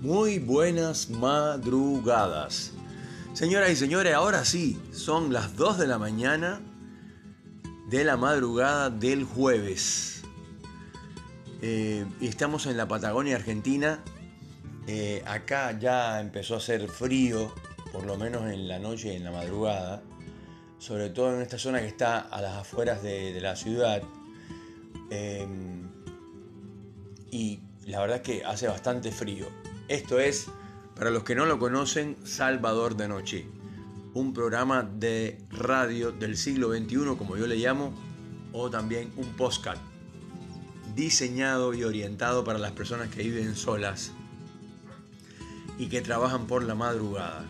Muy buenas madrugadas. Señoras y señores, ahora sí, son las 2 de la mañana de la madrugada del jueves. Eh, estamos en la Patagonia Argentina. Eh, acá ya empezó a hacer frío, por lo menos en la noche y en la madrugada. Sobre todo en esta zona que está a las afueras de, la ciudad. Eh, y la verdad es que hace bastante frío. Esto es, para los que no lo conocen, Salvador de Noche, un programa de radio del siglo XXI, como yo le llamo, o también un postcard, diseñado y orientado para las personas que viven solas y que trabajan por la madrugada.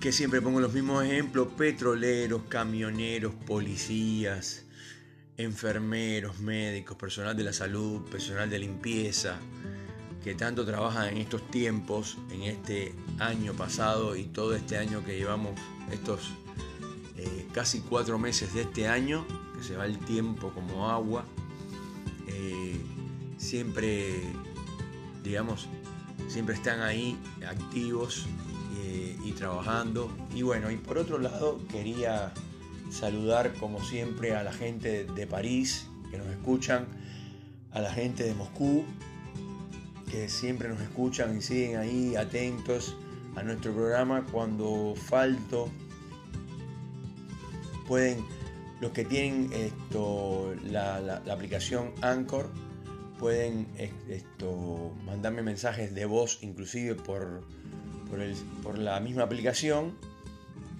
Que siempre pongo los mismos ejemplos, petroleros, camioneros, policías, enfermeros, médicos, personal de la salud, personal de limpieza, que tanto trabaja en estos tiempos, en este año pasado y todo este año que llevamos, estos eh, casi cuatro meses de este año, que se va el tiempo como agua, eh, siempre, digamos, siempre están ahí activos eh, y trabajando. Y bueno, y por otro lado quería saludar como siempre a la gente de París que nos escuchan, a la gente de Moscú, que siempre nos escuchan y siguen ahí atentos a nuestro programa. Cuando falto, pueden, los que tienen esto, la, aplicación Anchor, pueden esto, mandarme mensajes de voz inclusive por, por, la misma aplicación.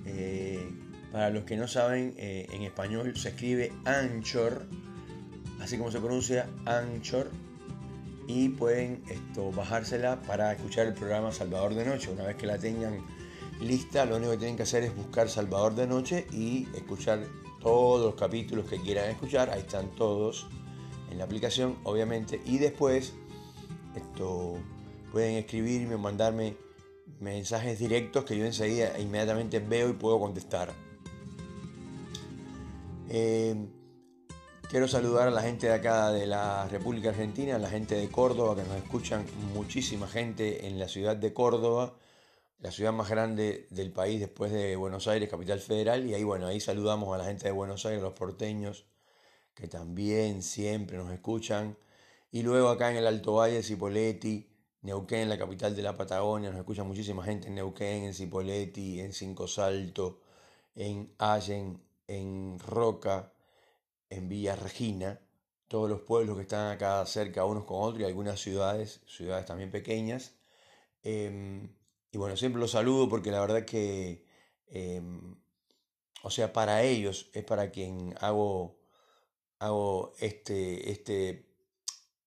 Eh, para los que no saben, eh, en español se escribe Anchor, así como se pronuncia Anchor y pueden esto, bajársela para escuchar el programa Salvador de Noche. Una vez que la tengan lista, lo único que tienen que hacer es buscar Salvador de Noche y escuchar todos los capítulos que quieran escuchar. Ahí están todos en la aplicación, obviamente. Y después esto, pueden escribirme o mandarme mensajes directos que yo enseguida inmediatamente veo y puedo contestar. Eh, Quiero saludar a la gente de acá de la República Argentina, a la gente de Córdoba, que nos escuchan muchísima gente en la ciudad de Córdoba, la ciudad más grande del país después de Buenos Aires, capital federal. Y ahí, bueno, ahí saludamos a la gente de Buenos Aires, los porteños, que también siempre nos escuchan. Y luego acá en el Alto Valle, Cipolletti, Neuquén, la capital de la Patagonia, nos escucha muchísima gente en Neuquén, en Cipolletti, en Cinco Salto, en Allen, en Roca en Villa Regina, todos los pueblos que están acá cerca unos con otros y algunas ciudades, ciudades también pequeñas. Em, y bueno, siempre los saludo porque la verdad que, em, o sea, para ellos es para quien hago, hago este, este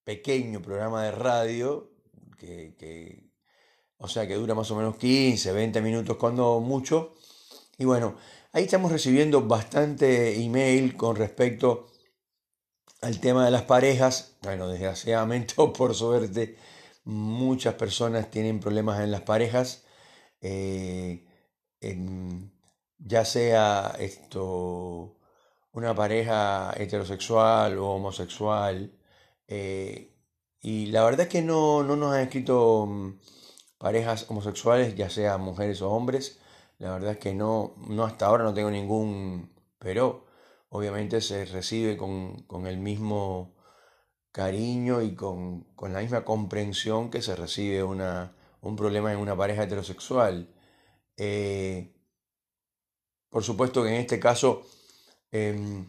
pequeño programa de radio que, o sea, que dura más o menos 15, 20 minutos cuando mucho. Y bueno, Ahí estamos recibiendo bastante email con respecto al tema de las parejas. Bueno, desgraciadamente o por suerte, muchas personas tienen problemas en las parejas. Eh, ya sea esto una pareja heterosexual o homosexual. Eh, y la verdad es que no, no nos han escrito mm, parejas homosexuales, ya sea mujeres o hombres. La verdad es que no, no hasta ahora no tengo ningún, pero obviamente se recibe con, el mismo cariño y con, la misma comprensión que se recibe una, un problema en una pareja heterosexual. Eh, por supuesto que en este caso, em,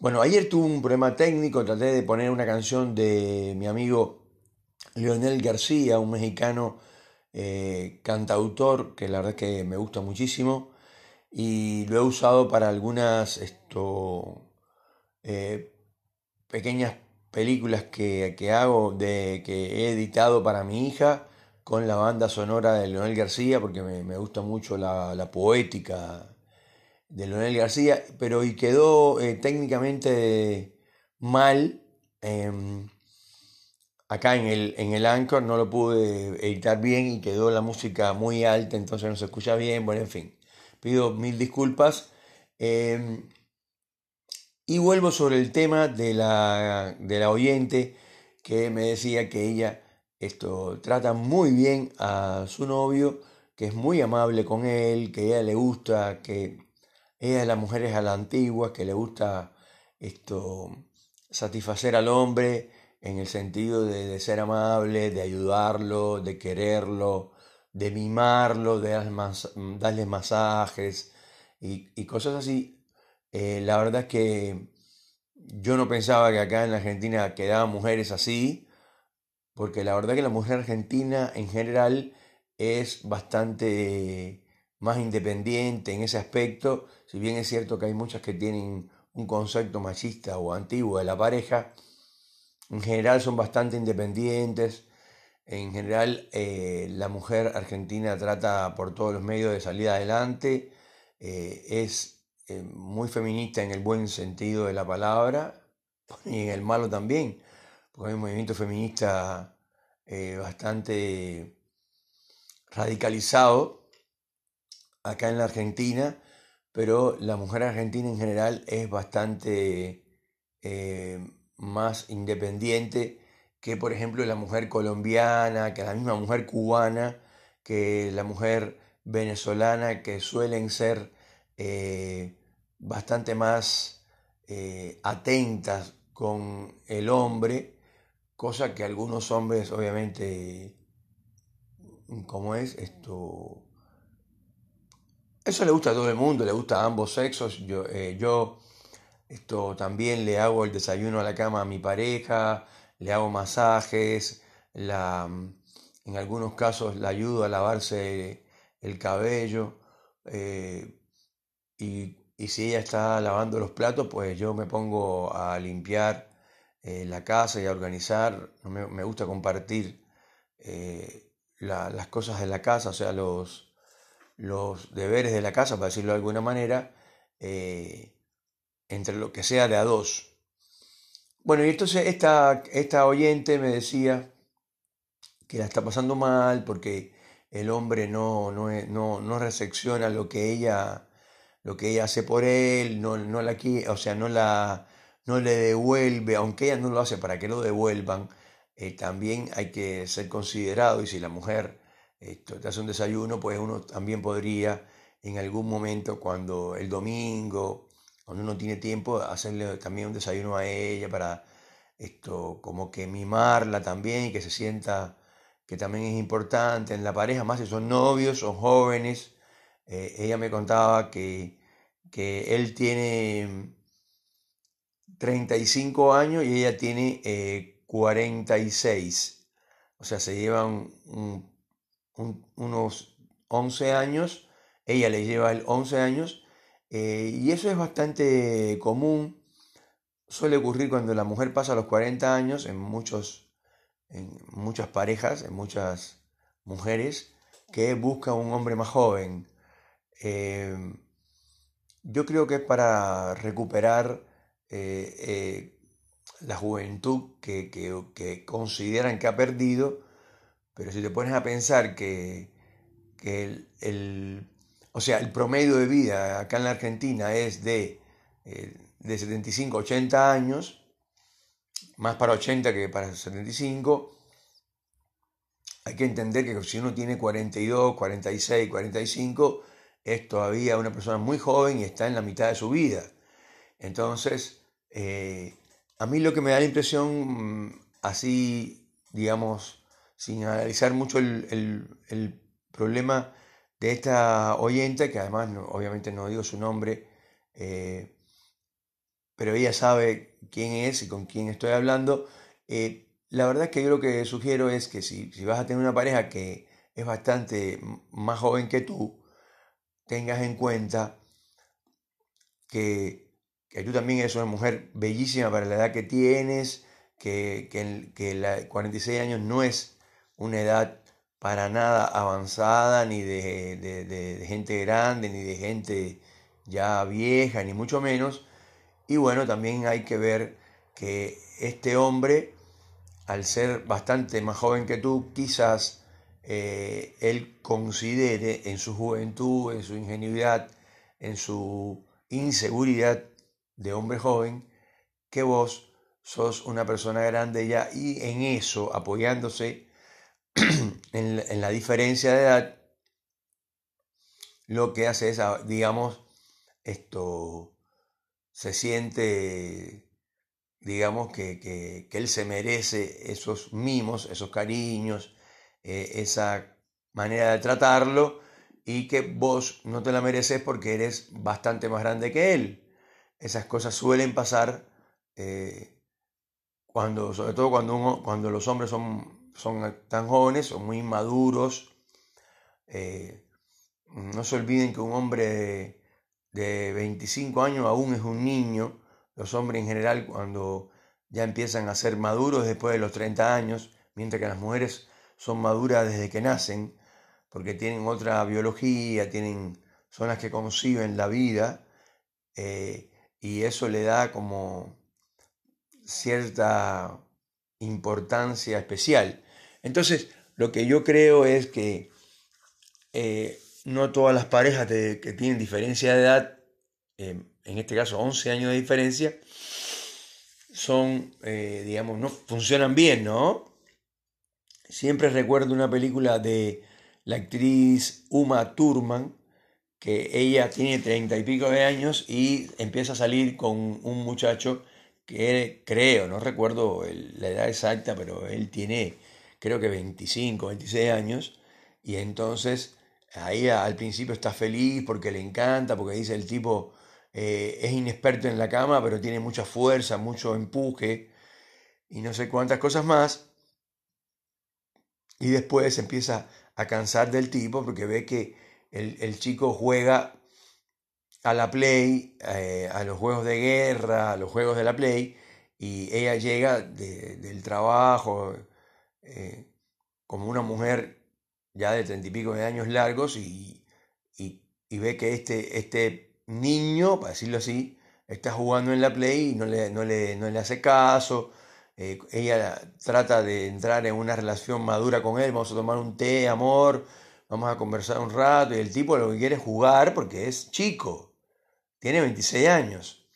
bueno, ayer tuve un problema técnico, traté de poner una canción de mi amigo Leonel García, un mexicano eh, cantautor que la verdad que me gusta muchísimo y lo he usado para algunas esto, eh, pequeñas películas que, hago, de, que he editado para mi hija con la banda sonora de Leonel García, porque me, gusta mucho la, poética de Leonel García, pero y quedó eh, técnicamente mal. Em, acá en el, en el Anchor no lo pude editar bien y quedó la música muy alta, entonces no se escucha bien. Bueno, en fin, pido mil disculpas. Em, y vuelvo sobre el tema de la, de la oyente que me decía que ella esto trata muy bien a su novio, que es muy amable con él, que a ella le gusta, que ella de las mujeres a la antigua, que le gusta esto satisfacer al hombre en el sentido de, ser amable, de ayudarlo, de quererlo, de mimarlo, de darle, masajes y, cosas así. Eh, la verdad es que yo no pensaba que acá en la Argentina quedaban mujeres así, porque la verdad que la mujer argentina en general es bastante más independiente en ese aspecto, si bien es cierto que hay muchas que tienen un concepto machista o antiguo de la pareja, en general son bastante independientes, en general eh, la mujer argentina trata por todos los medios de salir adelante, eh, es eh, muy feminista en el buen sentido de la palabra y en el malo también, porque hay un movimiento feminista bastante radicalizado acá en la Argentina, pero la mujer argentina en general es bastante más independiente que, por ejemplo, la mujer colombiana, que la misma mujer cubana, que la mujer venezolana, que suelen ser eh, bastante más eh, atentas con el hombre, cosa que algunos hombres, obviamente, como es esto, eso le gusta a todo el mundo, le gusta a ambos sexos. Yo, eh, yo esto, también le hago el desayuno a la cama a mi pareja, le hago masajes, la, en algunos casos la ayudo a lavarse el cabello. Eh, y, si ella está lavando los platos, pues yo me pongo a limpiar eh, la casa y a organizar. Me, gusta compartir las cosas de la casa, o sea, los los deberes de la casa, para decirlo de alguna manera, eh, entre lo que sea de a dos. Bueno, y entonces esta, esta oyente me decía que la está pasando mal porque el hombre no, no, no, no recepciona lo que ella lo que ella hace por él, no, no la o sea, no la no le devuelve, aunque ella no lo hace para que lo devuelvan, eh, también hay que ser considerado y si la mujer esto, te hace un desayuno, pues uno también podría en algún momento, cuando el domingo, cuando uno tiene tiempo, hacerle también un desayuno a ella para esto, como que mimarla también y que se sienta que también es importante en la pareja, más si son novios, son jóvenes. Eh, ella me contaba que, que él tiene 35 años y ella tiene 46. Eh, o sea, se llevan un unos 11 años, ella le lleva el 11 años, eh, y eso es bastante común, suele ocurrir cuando la mujer pasa los 40 años en, muchos, en muchas parejas, en muchas mujeres, que busca un hombre más joven. Eh, yo creo que es para recuperar eh, la juventud que, que, consideran que ha perdido pero si te pones a pensar que, el, o sea, el promedio de vida acá en la Argentina es de, eh, de 75 80 años, más para 80 que para 75, hay que entender que si uno tiene 42, 46, 45, es todavía una persona muy joven y está en la mitad de su vida. Entonces, eh, a mí lo que me da la impresión, mm, así, digamos, sin analizar mucho el, problema de esta oyente, que además obviamente no digo su nombre, eh, pero ella sabe quién es y con quién estoy hablando. Eh, la verdad es que yo lo que sugiero es que si, vas a tener una pareja que es bastante más joven que tú, tengas en cuenta que, que tú también eres una mujer bellísima para la edad que tienes, que, que, que la 46 años no es una edad para nada avanzada, ni de, gente grande, ni de gente ya vieja, ni mucho menos. Y bueno, también hay que ver que este hombre, al ser bastante más joven que tú, quizás eh, él considere en su juventud, en su ingenuidad, en su inseguridad de hombre joven, que vos sos una persona grande ya y en eso, apoyándose en, la diferencia de edad, lo que hace es, ah, digamos, esto, se siente, digamos, que, él se merece esos mimos, esos cariños, eh, esa manera de tratarlo y que vos no te la mereces porque eres bastante más grande que él. Esas cosas suelen pasar eh, cuando, sobre todo cuando, cuando los hombres son, son tan jóvenes, son muy inmaduros. Eh, no se olviden que un hombre de 25 años aún es un niño. Los hombres en general cuando ya empiezan a ser maduros después de los 30 años, mientras que las mujeres son maduras desde que nacen, porque tienen otra biología, tienen, son las que conciben la vida, eh, y eso le da como cierta importancia especial. Entonces, lo que yo creo es que eh, no todas las parejas que tienen diferencia de edad, eh, en este caso 11 años de diferencia, son, eh, digamos, no funcionan bien, ¿no? Siempre recuerdo una película de la actriz Uma Thurman, que ella tiene treinta y pico de años y empieza a salir con un muchacho que creo, no recuerdo la edad exacta, pero él tiene creo que 25, 26 años, y entonces ahí al principio está feliz porque le encanta, porque dice el tipo eh, es inexperto en la cama, pero tiene mucha fuerza, mucho empuje y no sé cuántas cosas más. Y después empieza a cansar del tipo porque ve que el, el chico juega a la Play, eh, a los juegos de guerra, a los juegos de la Play, y ella llega del trabajo eh, como una mujer ya de treinta y pico de años largos y, y, ve que este, este niño, para decirlo así, está jugando en la Play y no le, no le, no le hace caso. Eh, ella trata de entrar en una relación madura con él, vamos a tomar un té, amor, vamos a conversar un rato, y el tipo lo que quiere es jugar porque es chico tiene 26 años.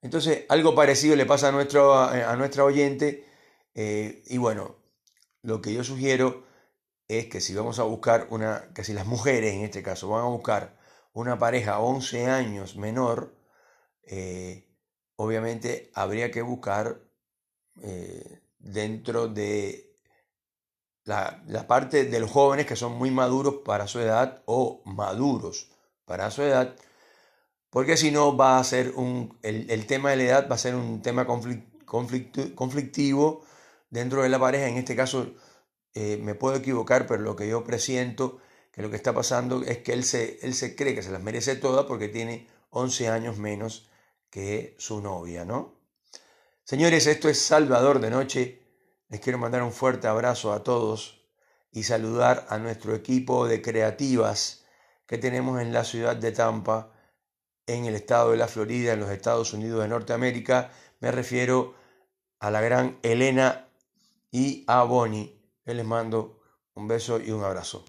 Entonces, algo parecido le pasa a, nuestro, a nuestra oyente. Eh, y bueno, lo que yo sugiero es que si vamos a buscar una, que si las mujeres en este caso van a buscar una pareja 11 años menor, eh, obviamente habría que buscar eh, dentro de la, la, parte de los jóvenes que son muy maduros para su edad o maduros para su edad porque si no va a ser un, el, tema de la edad va a ser un tema conflictivo dentro de la pareja. En este caso eh, me puedo equivocar, pero lo que yo presiento que lo que está pasando es que él se, él se cree que se las merece todas porque tiene 11 años menos que su novia, ¿no? Señores, esto es Salvador de Noche. Les quiero mandar un fuerte abrazo a todos y saludar a nuestro equipo de creativas que tenemos en la ciudad de Tampa en el estado de la Florida, en los Estados Unidos de Norteamérica. Me refiero a la gran Elena y a Bonnie. Les mando un beso y un abrazo.